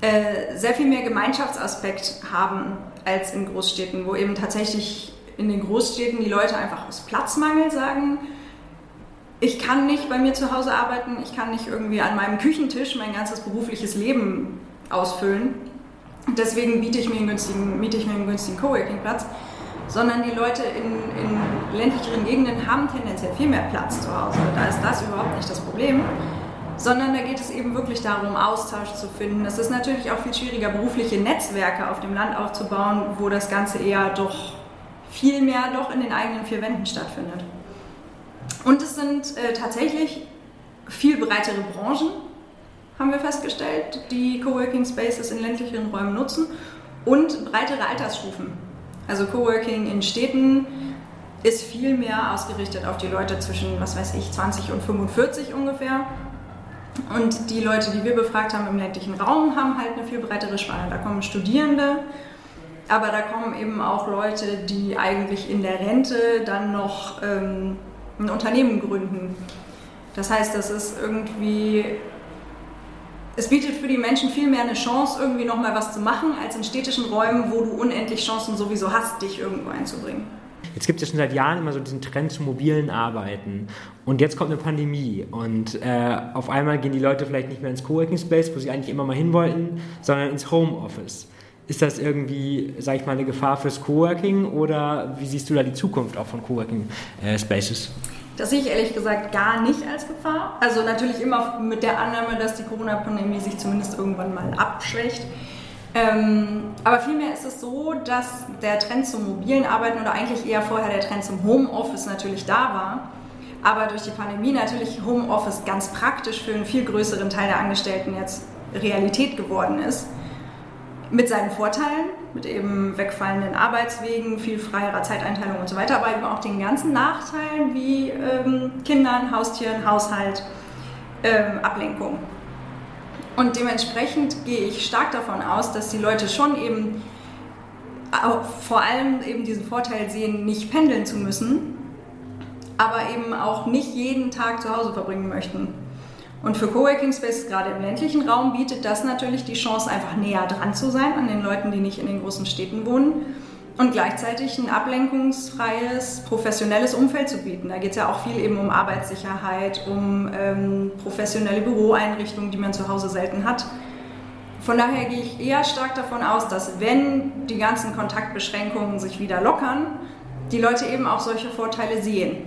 äh, sehr viel mehr Gemeinschaftsaspekt haben als in Großstädten, wo eben tatsächlich in den Großstädten die Leute einfach aus Platzmangel sagen, ich kann nicht bei mir zu Hause arbeiten, ich kann nicht irgendwie an meinem Küchentisch mein ganzes berufliches Leben ausfüllen. Deswegen biete ich mir einen günstigen, miete ich mir einen günstigen Coworking-Platz. Sondern die Leute in, in ländlicheren Gegenden haben tendenziell viel mehr Platz zu Hause. Da ist das überhaupt nicht das Problem sondern da geht es eben wirklich darum, Austausch zu finden. Es ist natürlich auch viel schwieriger, berufliche Netzwerke auf dem Land aufzubauen, wo das Ganze eher doch viel mehr doch in den eigenen vier Wänden stattfindet. Und es sind äh, tatsächlich viel breitere Branchen, haben wir festgestellt, die Coworking Spaces in ländlichen Räumen nutzen und breitere Altersstufen. Also Coworking in Städten ist viel mehr ausgerichtet auf die Leute zwischen, was weiß ich, 20 und 45 ungefähr. Und die Leute, die wir befragt haben im ländlichen Raum, haben halt eine viel breitere Spanne. Da kommen Studierende, aber da kommen eben auch Leute, die eigentlich in der Rente dann noch ähm, ein Unternehmen gründen. Das heißt, das ist irgendwie es bietet für die Menschen viel mehr eine Chance, irgendwie nochmal was zu machen, als in städtischen Räumen, wo du unendlich Chancen sowieso hast, dich irgendwo einzubringen. Jetzt gibt es ja schon seit Jahren immer so diesen Trend zu mobilen Arbeiten. Und jetzt kommt eine Pandemie. Und äh, auf einmal gehen die Leute vielleicht nicht mehr ins Coworking Space, wo sie eigentlich immer mal hin wollten, sondern ins Homeoffice. Ist das irgendwie, sag ich mal, eine Gefahr fürs Coworking oder wie siehst du da die Zukunft auch von Coworking äh, Spaces? Das sehe ich ehrlich gesagt gar nicht als Gefahr. Also natürlich immer mit der Annahme, dass die Corona-Pandemie sich zumindest irgendwann mal abschwächt. Ähm, aber vielmehr ist es so, dass der Trend zum mobilen Arbeiten oder eigentlich eher vorher der Trend zum Homeoffice natürlich da war. Aber durch die Pandemie natürlich Homeoffice ganz praktisch für einen viel größeren Teil der Angestellten jetzt Realität geworden ist mit seinen Vorteilen, mit eben wegfallenden Arbeitswegen, viel freierer Zeiteinteilung und so weiter, aber eben auch den ganzen Nachteilen wie ähm, Kindern, Haustieren, Haushalt, ähm, Ablenkung. Und dementsprechend gehe ich stark davon aus, dass die Leute schon eben vor allem eben diesen Vorteil sehen, nicht pendeln zu müssen, aber eben auch nicht jeden Tag zu Hause verbringen möchten. Und für Coworking Spaces, gerade im ländlichen Raum, bietet das natürlich die Chance, einfach näher dran zu sein an den Leuten, die nicht in den großen Städten wohnen und gleichzeitig ein ablenkungsfreies, professionelles Umfeld zu bieten. Da geht es ja auch viel eben um Arbeitssicherheit, um ähm, professionelle Büroeinrichtungen, die man zu Hause selten hat. Von daher gehe ich eher stark davon aus, dass wenn die ganzen Kontaktbeschränkungen sich wieder lockern, die Leute eben auch solche Vorteile sehen.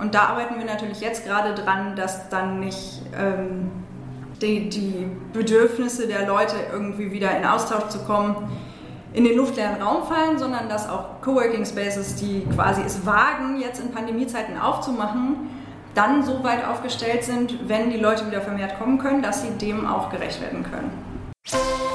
Und da arbeiten wir natürlich jetzt gerade dran, dass dann nicht ähm, die, die Bedürfnisse der Leute irgendwie wieder in Austausch zu kommen, in den luftleeren Raum fallen, sondern dass auch Coworking Spaces, die quasi es wagen, jetzt in Pandemiezeiten aufzumachen, dann so weit aufgestellt sind, wenn die Leute wieder vermehrt kommen können, dass sie dem auch gerecht werden können.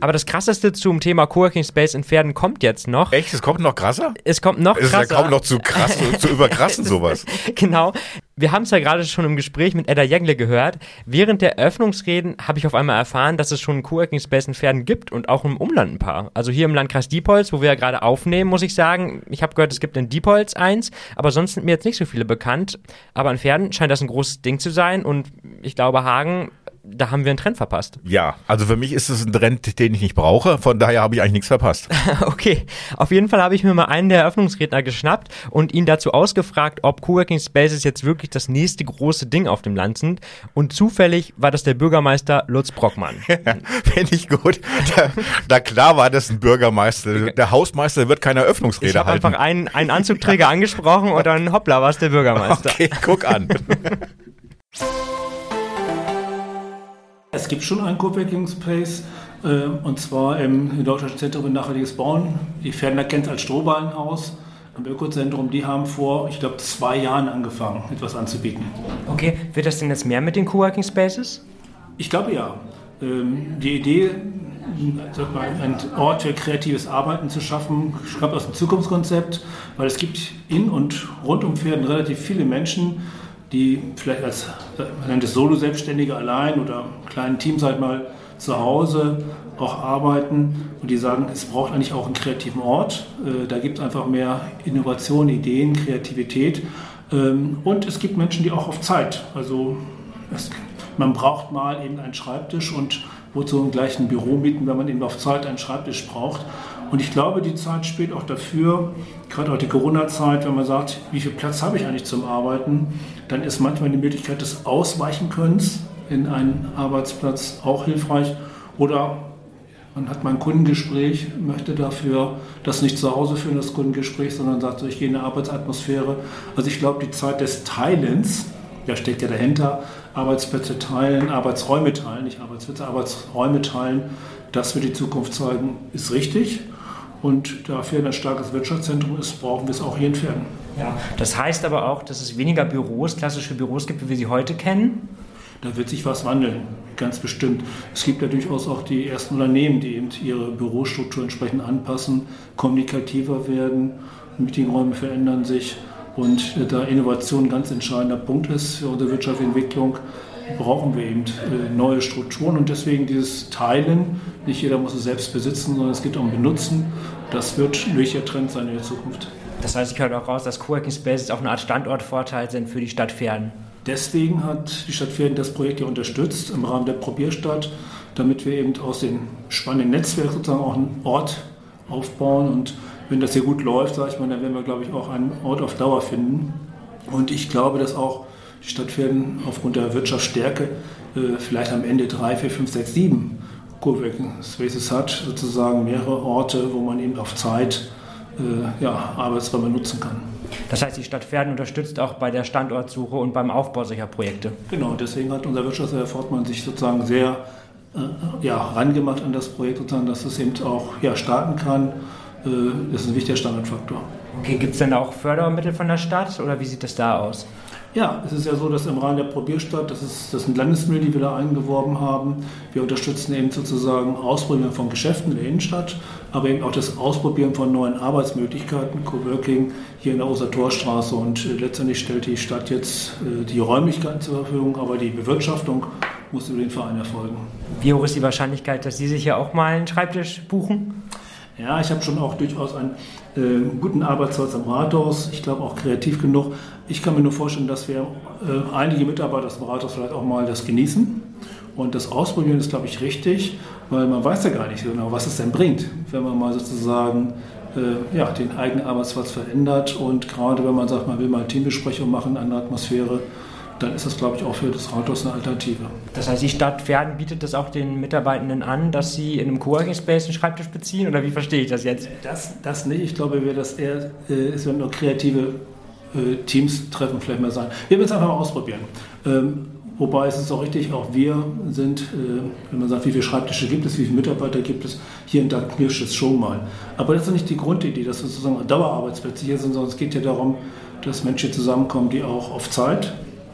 Aber das krasseste zum Thema Coworking Space in Pferden kommt jetzt noch. Echt? Es kommt noch krasser? Es kommt noch es krasser. ist ja kaum noch zu krass, zu überkrassen sowas. genau. Wir haben es ja gerade schon im Gespräch mit Edda Jengle gehört. Während der Öffnungsreden habe ich auf einmal erfahren, dass es schon einen Coworking Space in Pferden gibt und auch im Umland ein paar. Also hier im Landkreis Diepholz, wo wir ja gerade aufnehmen, muss ich sagen, ich habe gehört, es gibt in Diepholz eins, aber sonst sind mir jetzt nicht so viele bekannt. Aber in Pferden scheint das ein großes Ding zu sein und ich glaube, Hagen da haben wir einen Trend verpasst. Ja, also für mich ist es ein Trend, den ich nicht brauche. Von daher habe ich eigentlich nichts verpasst. okay, auf jeden Fall habe ich mir mal einen der Eröffnungsredner geschnappt und ihn dazu ausgefragt, ob Coworking Spaces jetzt wirklich das nächste große Ding auf dem Land sind. Und zufällig war das der Bürgermeister Lutz Brockmann. Finde ich gut. Da, da, klar war das ein Bürgermeister. Der Hausmeister wird keine Eröffungsrede ich halten. Ich habe einfach einen, einen Anzugträger angesprochen und dann hoppla, war es der Bürgermeister. Okay, guck an. Es gibt schon einen Coworking Space äh, und zwar im Deutschen Zentrum für nachhaltiges Bauen. Die Pferdener kennt es als Strohballenhaus am Ökozentrum. Die haben vor, ich glaube, zwei Jahren angefangen, etwas anzubieten. Okay, wird das denn jetzt mehr mit den Coworking Spaces? Ich glaube ja. Ähm, die Idee, mal, einen Ort für kreatives Arbeiten zu schaffen, stammt aus dem Zukunftskonzept, weil es gibt in und rund um Pferden relativ viele Menschen, die vielleicht als man Solo-Selbstständige allein oder kleinen Team seit mal zu Hause auch arbeiten und die sagen, es braucht eigentlich auch einen kreativen Ort. Äh, da gibt es einfach mehr Innovation, Ideen, Kreativität. Ähm, und es gibt Menschen, die auch auf Zeit. Also es, man braucht mal eben einen Schreibtisch und wozu gleich ein Büro mieten, wenn man eben auf Zeit einen Schreibtisch braucht. Und ich glaube, die Zeit spielt auch dafür, gerade auch die Corona-Zeit, wenn man sagt, wie viel Platz habe ich eigentlich zum Arbeiten, dann ist manchmal die Möglichkeit des Ausweichenkönnens in einen Arbeitsplatz auch hilfreich. Oder man hat mal ein Kundengespräch, möchte dafür das nicht zu Hause führen, das Kundengespräch, sondern sagt, ich gehe in eine Arbeitsatmosphäre. Also ich glaube, die Zeit des Teilens, da steckt ja dahinter, Arbeitsplätze teilen, Arbeitsräume teilen, nicht Arbeitsplätze, Arbeitsräume teilen, das wird die Zukunft zeigen, ist richtig. Und da Pferden ein starkes Wirtschaftszentrum ist, brauchen wir es auch hier in Pferden. Ja, das heißt aber auch, dass es weniger Büros, klassische Büros gibt, wie wir sie heute kennen. Da wird sich was wandeln, ganz bestimmt. Es gibt ja durchaus auch die ersten Unternehmen, die eben ihre Bürostruktur entsprechend anpassen, kommunikativer werden, Meetingräume verändern sich und da Innovation ein ganz entscheidender Punkt ist für unsere wirtschaftliche Entwicklung, brauchen wir eben neue Strukturen und deswegen dieses Teilen. Nicht jeder muss es selbst besitzen, sondern es geht um Benutzen. Das wird ein wichtiger Trend sein in der Zukunft. Das heißt, ich höre auch raus, dass Coworking Spaces auch eine Art Standortvorteil sind für die Stadt Pferden. Deswegen hat die Stadt Pferden das Projekt ja unterstützt im Rahmen der Probierstadt, damit wir eben aus dem spannenden Netzwerk sozusagen auch einen Ort aufbauen. Und wenn das hier gut läuft, sage ich mal, dann werden wir, glaube ich, auch einen Ort auf Dauer finden. Und ich glaube, dass auch die Stadt Pferden aufgrund der Wirtschaftsstärke äh, vielleicht am Ende drei, vier, fünf, sechs, sieben Coworking Spaces hat, sozusagen mehrere Orte, wo man eben auf Zeit äh, ja, Arbeitsräume nutzen kann. Das heißt, die Stadt Pferden unterstützt auch bei der Standortsuche und beim Aufbau solcher Projekte. Genau, deswegen hat unser Wirtschaftsherr Fortmann sich sozusagen sehr äh, ja, rangemacht an das Projekt, sozusagen, dass es eben auch ja, starten kann. Äh, das ist ein wichtiger Standardfaktor. Okay, gibt es denn auch Fördermittel von der Stadt oder wie sieht das da aus? Ja, es ist ja so, dass im Rahmen der Probierstadt, das, ist, das sind Landesmittel, die wir da eingeworben haben. Wir unterstützen eben sozusagen Ausprobieren von Geschäften in der Innenstadt, aber eben auch das Ausprobieren von neuen Arbeitsmöglichkeiten, Coworking hier in der Ostertorstraße. Und äh, letztendlich stellt die Stadt jetzt äh, die Räumlichkeiten zur Verfügung, aber die Bewirtschaftung muss über den Verein erfolgen. Wie hoch ist die Wahrscheinlichkeit, dass Sie sich ja auch mal einen Schreibtisch buchen? Ja, ich habe schon auch durchaus einen äh, guten Arbeitsplatz am Rathaus. Ich glaube auch kreativ genug. Ich kann mir nur vorstellen, dass wir äh, einige Mitarbeiter des Rathaus vielleicht auch mal das genießen. Und das Ausprobieren ist, glaube ich, richtig, weil man weiß ja gar nicht genau, was es denn bringt, wenn man mal sozusagen äh, ja, den eigenen Arbeitsplatz verändert. Und gerade wenn man sagt, man will mal Teambesprechung machen, eine Atmosphäre, dann ist das, glaube ich, auch für das Rathaus eine Alternative. Das heißt, die Stadt Pferden bietet das auch den Mitarbeitenden an, dass sie in einem Coworking Space einen Schreibtisch beziehen? Oder wie verstehe ich das jetzt? Das, das nicht. Ich glaube, wir das eher, äh, es werden nur kreative äh, Teams-Treffen vielleicht mal sein. Wir werden es einfach mal ausprobieren. Ähm, Wobei es ist auch richtig, auch wir sind, äh, wenn man sagt, wie viele Schreibtische gibt es, wie viele Mitarbeiter gibt es, hier und da knirscht es schon mal. Aber das ist nicht die Grundidee, dass wir sozusagen Dauerarbeitsplätze hier sind, sondern es geht ja darum, dass Menschen zusammenkommen, die auch auf Zeit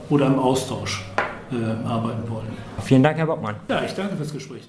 oder im Austausch äh, arbeiten wollen. Vielen Dank, Herr Bockmann. Ja, ich danke fürs Gespräch.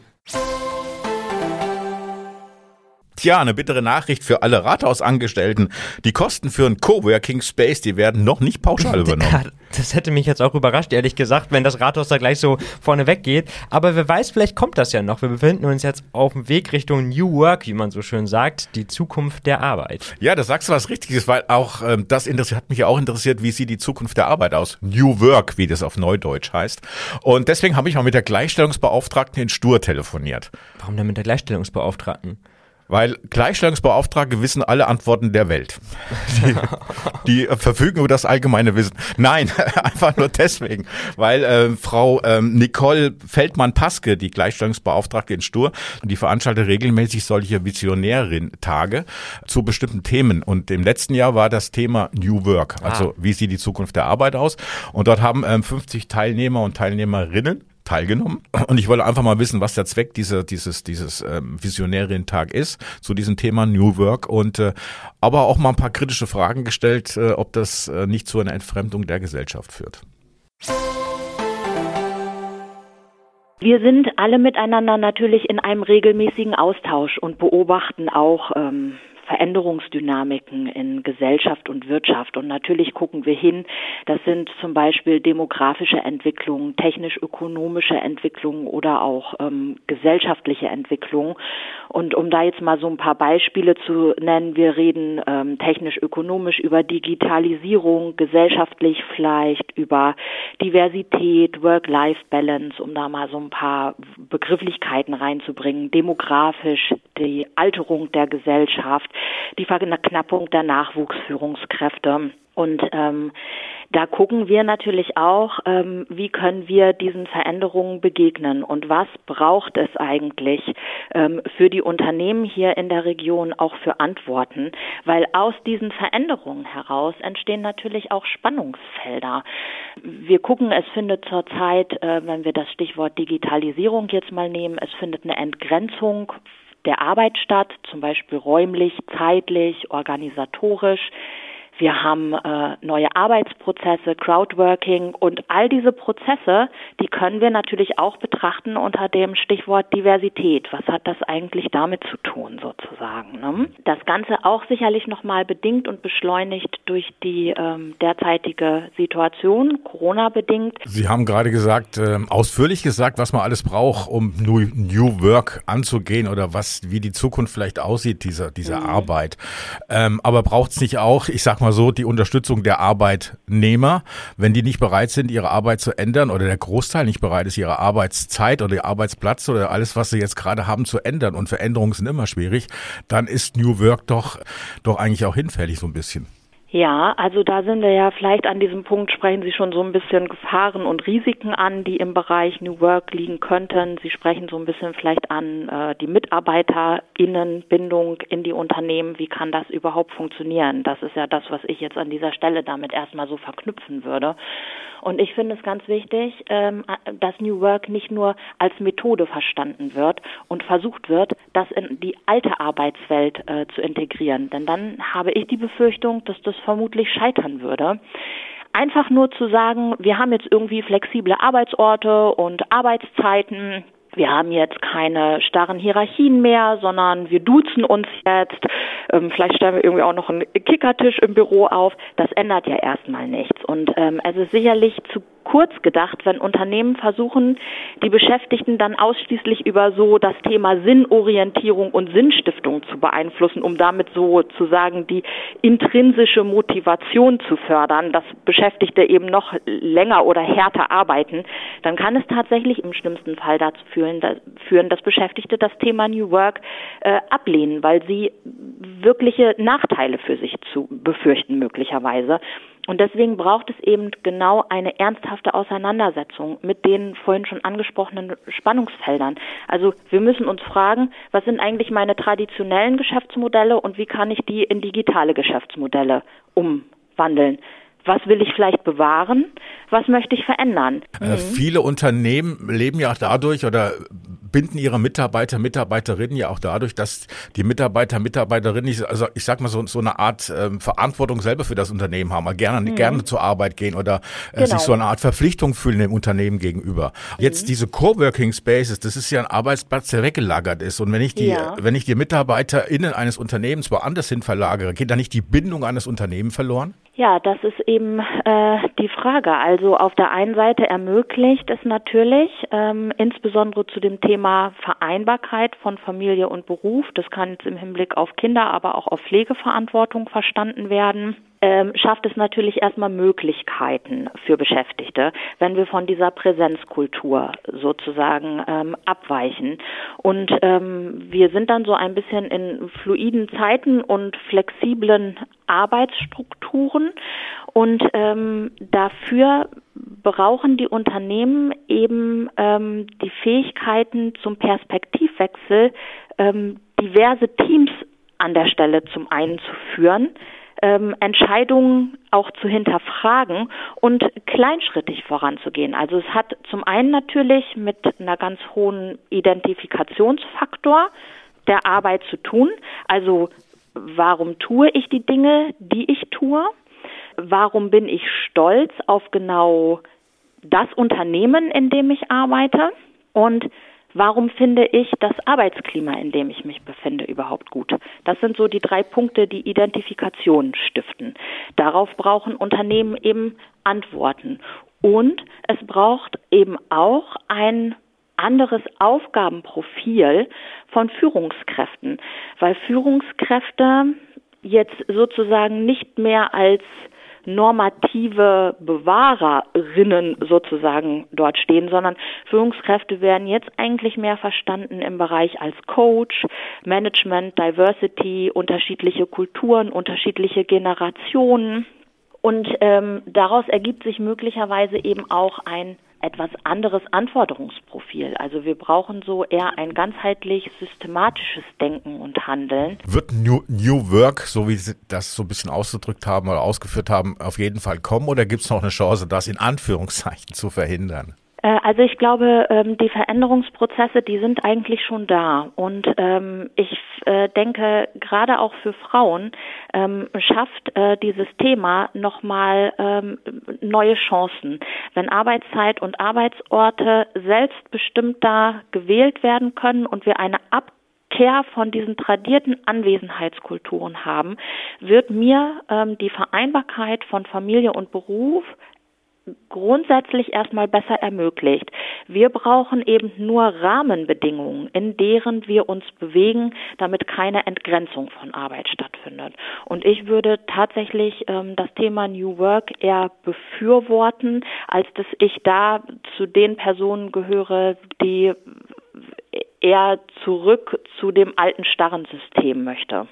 Tja, eine bittere Nachricht für alle Rathausangestellten. Die Kosten für einen Coworking Space, die werden noch nicht pauschal übernommen. Das hätte mich jetzt auch überrascht, ehrlich gesagt, wenn das Rathaus da gleich so vorne weggeht. Aber wer weiß, vielleicht kommt das ja noch. Wir befinden uns jetzt auf dem Weg Richtung New Work, wie man so schön sagt, die Zukunft der Arbeit. Ja, da sagst du was Richtiges, weil auch ähm, das interessiert, hat mich ja auch interessiert, wie sieht die Zukunft der Arbeit aus? New Work, wie das auf Neudeutsch heißt. Und deswegen habe ich mal mit der Gleichstellungsbeauftragten in Stur telefoniert. Warum denn mit der Gleichstellungsbeauftragten? Weil Gleichstellungsbeauftragte wissen alle Antworten der Welt. Die, die verfügen über das allgemeine Wissen. Nein, einfach nur deswegen. Weil äh, Frau ähm, Nicole Feldmann-Paske, die Gleichstellungsbeauftragte in Stur, die veranstaltet regelmäßig solche Visionärin-Tage zu bestimmten Themen. Und im letzten Jahr war das Thema New Work. Also ah. wie sieht die Zukunft der Arbeit aus? Und dort haben ähm, 50 Teilnehmer und Teilnehmerinnen teilgenommen und ich wollte einfach mal wissen, was der Zweck dieser, dieses, dieses ähm, Visionärin-Tag ist zu diesem Thema New Work und äh, aber auch mal ein paar kritische Fragen gestellt, äh, ob das äh, nicht zu einer Entfremdung der Gesellschaft führt. Wir sind alle miteinander natürlich in einem regelmäßigen Austausch und beobachten auch ähm, Veränderungsdynamiken in Gesellschaft und Wirtschaft. Und natürlich gucken wir hin, das sind zum Beispiel demografische Entwicklungen, technisch-ökonomische Entwicklungen oder auch ähm, gesellschaftliche Entwicklungen. Und um da jetzt mal so ein paar Beispiele zu nennen, wir reden ähm, technisch-ökonomisch über Digitalisierung, gesellschaftlich vielleicht über Diversität, Work-Life-Balance, um da mal so ein paar Begrifflichkeiten reinzubringen, demografisch die Alterung der Gesellschaft, die Verknappung der Nachwuchsführungskräfte. Und ähm, da gucken wir natürlich auch, ähm, wie können wir diesen Veränderungen begegnen und was braucht es eigentlich ähm, für die Unternehmen hier in der Region auch für Antworten, weil aus diesen Veränderungen heraus entstehen natürlich auch Spannungsfelder. Wir gucken, es findet zurzeit, äh, wenn wir das Stichwort Digitalisierung jetzt mal nehmen, es findet eine Entgrenzung der Arbeit statt, zum Beispiel räumlich, zeitlich, organisatorisch. Wir haben äh, neue Arbeitsprozesse, Crowdworking und all diese Prozesse, die können wir natürlich auch betrachten unter dem Stichwort Diversität. Was hat das eigentlich damit zu tun sozusagen? Ne? Das Ganze auch sicherlich nochmal bedingt und beschleunigt durch die ähm, derzeitige Situation, Corona bedingt. Sie haben gerade gesagt, äh, ausführlich gesagt, was man alles braucht, um New, New Work anzugehen oder was, wie die Zukunft vielleicht aussieht dieser dieser mhm. Arbeit. Ähm, aber braucht es nicht auch, ich sag mal mal so, die Unterstützung der Arbeitnehmer, wenn die nicht bereit sind, ihre Arbeit zu ändern oder der Großteil nicht bereit ist, ihre Arbeitszeit oder ihr Arbeitsplatz oder alles, was sie jetzt gerade haben, zu ändern und Veränderungen sind immer schwierig, dann ist New Work doch, doch eigentlich auch hinfällig so ein bisschen. Ja, also da sind wir ja vielleicht an diesem Punkt, sprechen Sie schon so ein bisschen Gefahren und Risiken an, die im Bereich New Work liegen könnten. Sie sprechen so ein bisschen vielleicht an äh, die MitarbeiterInnenbindung in die Unternehmen. Wie kann das überhaupt funktionieren? Das ist ja das, was ich jetzt an dieser Stelle damit erstmal so verknüpfen würde. Und ich finde es ganz wichtig, ähm, dass New Work nicht nur als Methode verstanden wird und versucht wird, das in die alte Arbeitswelt äh, zu integrieren. Denn dann habe ich die Befürchtung, dass das vermutlich scheitern würde einfach nur zu sagen, wir haben jetzt irgendwie flexible Arbeitsorte und Arbeitszeiten, wir haben jetzt keine starren Hierarchien mehr, sondern wir duzen uns jetzt. Ähm, vielleicht stellen wir irgendwie auch noch einen Kickertisch im Büro auf. Das ändert ja erstmal nichts. Und ähm, es ist sicherlich zu kurz gedacht, wenn Unternehmen versuchen, die Beschäftigten dann ausschließlich über so das Thema Sinnorientierung und Sinnstiftung zu beeinflussen, um damit sozusagen die intrinsische Motivation zu fördern, dass Beschäftigte eben noch länger oder härter arbeiten, dann kann es tatsächlich im schlimmsten Fall dazu führen, dass Beschäftigte das Thema New Work äh, ablehnen, weil sie wirkliche Nachteile für sich zu befürchten möglicherweise. Und deswegen braucht es eben genau eine ernsthafte Auseinandersetzung mit den vorhin schon angesprochenen Spannungsfeldern. Also wir müssen uns fragen, was sind eigentlich meine traditionellen Geschäftsmodelle und wie kann ich die in digitale Geschäftsmodelle umwandeln? Was will ich vielleicht bewahren? Was möchte ich verändern? Äh, mhm. Viele Unternehmen leben ja auch dadurch oder binden ihre Mitarbeiter, Mitarbeiterinnen ja auch dadurch, dass die Mitarbeiter, Mitarbeiterinnen, also ich sag mal so, so eine Art ähm, Verantwortung selber für das Unternehmen haben, gerne, mhm. gerne zur Arbeit gehen oder äh, genau. sich so eine Art Verpflichtung fühlen dem Unternehmen gegenüber. Mhm. Jetzt diese Coworking Spaces, das ist ja ein Arbeitsplatz, der weggelagert ist. Und wenn ich die, ja. wenn ich die MitarbeiterInnen eines Unternehmens woanders hin verlagere, geht da nicht die Bindung eines Unternehmens verloren? Ja, das ist eben äh, die Frage. Also auf der einen Seite ermöglicht es natürlich, ähm, insbesondere zu dem Thema Vereinbarkeit von Familie und Beruf, das kann jetzt im Hinblick auf Kinder, aber auch auf Pflegeverantwortung verstanden werden, ähm, schafft es natürlich erstmal Möglichkeiten für Beschäftigte, wenn wir von dieser Präsenzkultur sozusagen ähm, abweichen. Und ähm, wir sind dann so ein bisschen in fluiden Zeiten und flexiblen Arbeitsstrukturen und ähm, dafür brauchen die Unternehmen eben ähm, die Fähigkeiten zum Perspektivwechsel, ähm, diverse Teams an der Stelle zum einen zu führen, ähm, Entscheidungen auch zu hinterfragen und kleinschrittig voranzugehen. Also es hat zum einen natürlich mit einer ganz hohen Identifikationsfaktor der Arbeit zu tun. Also warum tue ich die Dinge, die ich tue? Warum bin ich stolz auf genau das Unternehmen, in dem ich arbeite? Und Warum finde ich das Arbeitsklima, in dem ich mich befinde, überhaupt gut? Das sind so die drei Punkte, die Identifikation stiften. Darauf brauchen Unternehmen eben Antworten. Und es braucht eben auch ein anderes Aufgabenprofil von Führungskräften, weil Führungskräfte jetzt sozusagen nicht mehr als normative Bewahrerinnen sozusagen dort stehen, sondern Führungskräfte werden jetzt eigentlich mehr verstanden im Bereich als Coach, Management, Diversity, unterschiedliche Kulturen, unterschiedliche Generationen. Und ähm, daraus ergibt sich möglicherweise eben auch ein etwas anderes Anforderungsprofil. Also wir brauchen so eher ein ganzheitlich systematisches Denken und Handeln. Wird New, New Work, so wie Sie das so ein bisschen ausgedrückt haben oder ausgeführt haben, auf jeden Fall kommen oder gibt es noch eine Chance, das in Anführungszeichen zu verhindern? Äh, also ich glaube, ähm, die Veränderungsprozesse, die sind eigentlich schon da. Und ähm, ich äh, denke, gerade auch für Frauen ähm, schafft äh, dieses Thema nochmal neue Chancen. Wenn Arbeitszeit und Arbeitsorte selbstbestimmter gewählt werden können und wir eine Abkehr von diesen tradierten Anwesenheitskulturen haben, wird mir ähm, die Vereinbarkeit von Familie und Beruf grundsätzlich erstmal besser ermöglicht. Wir brauchen eben nur Rahmenbedingungen, in deren wir uns bewegen, damit keine Entgrenzung von Arbeit stattfindet. Und ich würde tatsächlich ähm, das Thema New Work eher befürworten, als dass ich da zu den Personen gehöre, die eher zurück zu dem alten starren System möchte.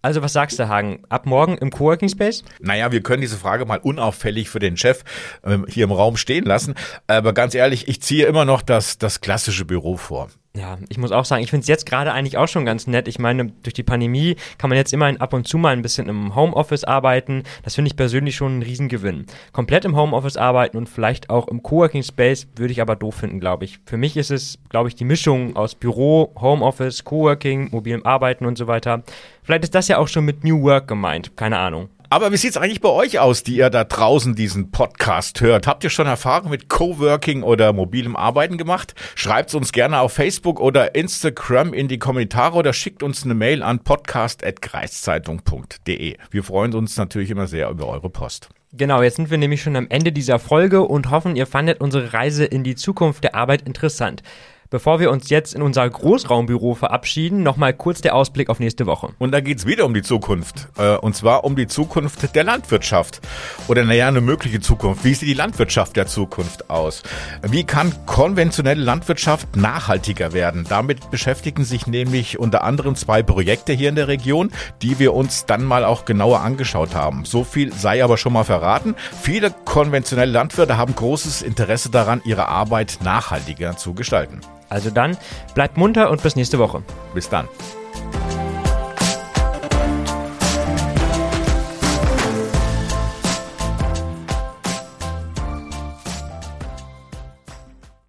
Also was sagst du, Hagen? Ab morgen im Coworking Space? Naja, wir können diese Frage mal unauffällig für den Chef ähm, hier im Raum stehen lassen. Aber ganz ehrlich, ich ziehe immer noch das, das klassische Büro vor. Ja, ich muss auch sagen, ich finde es jetzt gerade eigentlich auch schon ganz nett. Ich meine, durch die Pandemie kann man jetzt immerhin ab und zu mal ein bisschen im Homeoffice arbeiten. Das finde ich persönlich schon ein Riesengewinn. Komplett im Homeoffice arbeiten und vielleicht auch im Coworking Space würde ich aber doof finden, glaube ich. Für mich ist es, glaube ich, die Mischung aus Büro, Homeoffice, Coworking, mobilem Arbeiten und so weiter. Vielleicht ist das ja auch schon mit New Work gemeint. Keine Ahnung. Aber wie sieht's eigentlich bei euch aus, die ihr da draußen diesen Podcast hört? Habt ihr schon Erfahrung mit Coworking oder mobilem Arbeiten gemacht? Schreibt's uns gerne auf Facebook oder Instagram in die Kommentare oder schickt uns eine Mail an podcast.kreiszeitung.de. Wir freuen uns natürlich immer sehr über eure Post. Genau, jetzt sind wir nämlich schon am Ende dieser Folge und hoffen, ihr fandet unsere Reise in die Zukunft der Arbeit interessant. Bevor wir uns jetzt in unser Großraumbüro verabschieden, nochmal kurz der Ausblick auf nächste Woche. Und da geht's wieder um die Zukunft. Äh, und zwar um die Zukunft der Landwirtschaft. Oder naja, eine mögliche Zukunft. Wie sieht die Landwirtschaft der Zukunft aus? Wie kann konventionelle Landwirtschaft nachhaltiger werden? Damit beschäftigen sich nämlich unter anderem zwei Projekte hier in der Region, die wir uns dann mal auch genauer angeschaut haben. So viel sei aber schon mal verraten. Viele konventionelle Landwirte haben großes Interesse daran, ihre Arbeit nachhaltiger zu gestalten. Also dann, bleibt munter und bis nächste Woche. Bis dann.